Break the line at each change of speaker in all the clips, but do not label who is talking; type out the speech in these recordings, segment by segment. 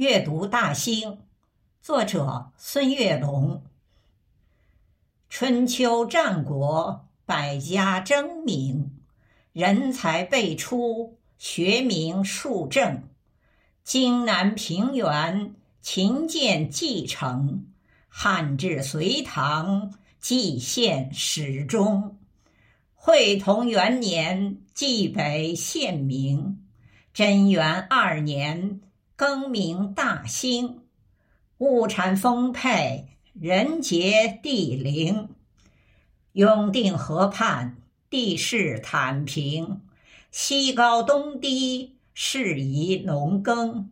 阅读大兴，作者孙月龙。春秋战国，百家争鸣，人才辈出，学名树正。荆南平原，秦建继承，汉至隋唐，蓟县始终。会同元年，蓟北县名。贞元二年，更名大兴。物产丰沛，人杰地灵。永定河畔，地势坦平，西高东低，适宜农耕。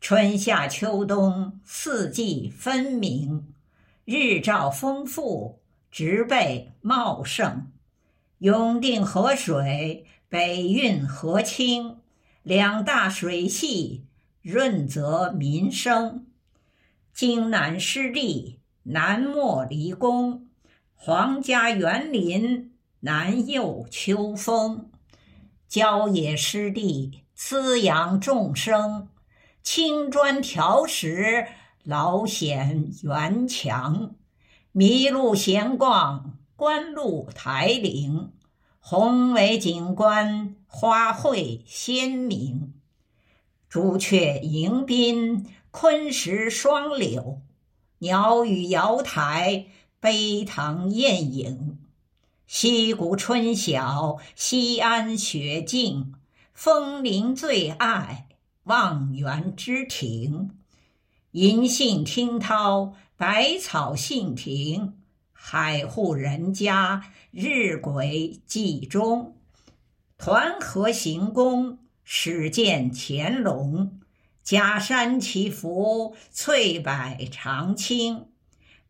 春夏秋冬，四季分明，日照丰富，植被茂盛。永定河水北运河清。两大水系，润泽民生。荆南湿地，南没离宫；皇家园林，南佑秋风。郊野湿地，滋养众生。青砖条石，老显园墙。麋鹿闲逛，观鹿台岭。宏伟景观，花卉鲜明；朱雀迎宾，昆石双柳；鸟语瑶台，碑堂艳影。西谷春晓，西安雪静；枫林最爱，望园之庭。银杏听涛，百草杏庭。海户人家，日晷记中；团河行宫，始见乾隆。假山起伏，翠柏长青；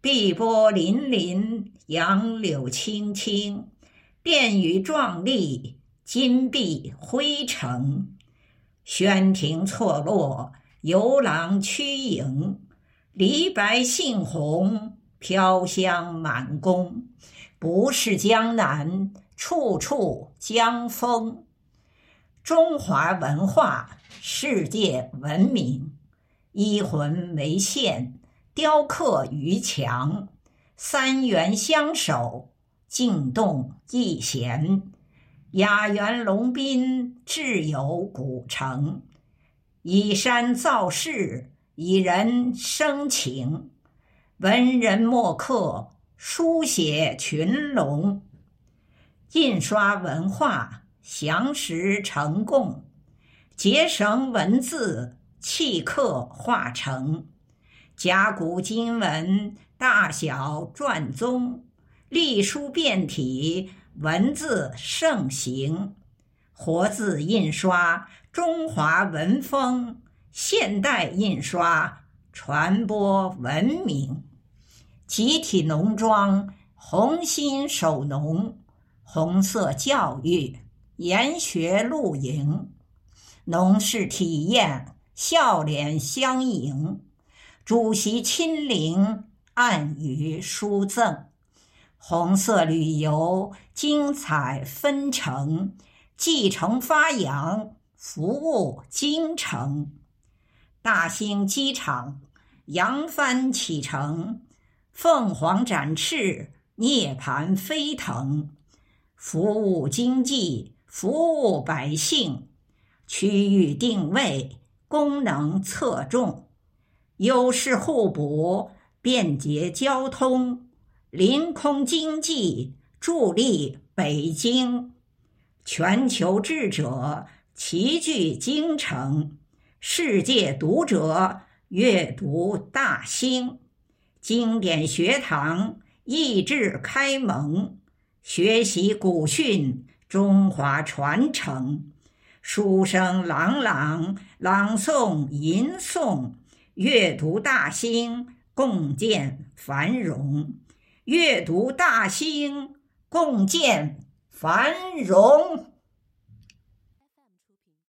碧波粼粼，杨柳青青。殿宇壮丽，金碧辉呈；轩庭错落，游廊曲影。梨白杏红。飘香满宫，不是江南，处处江风。中华文化世界闻名，一魂为线，雕刻于墙。三元相守，静动一弦。雅园龙宾，志有古城。以山造势，以人生情。文人墨客书写群龙，印刷文化详实成贡，结绳文字契刻化成，甲骨金文大小篆宗，隶书变体文字盛行，活字印刷中华文风，现代印刷传播文明。集体农庄，红心守农，红色教育，研学露营，农事体验，笑脸相迎。主席亲临，暗语书赠。红色旅游，精彩纷呈，继承发扬，服务京城。大兴机场，扬帆启程。凤凰展翅，涅槃飞腾，服务经济，服务百姓，区域定位，功能侧重，优势互补，便捷交通，临空经济，助力北京，全球智者齐聚京城，世界读者阅读大兴。经典学堂益智开蒙，学习古训，中华传承。书声朗朗，朗诵吟诵，阅读大兴，共建繁荣。阅读大兴，共建繁荣。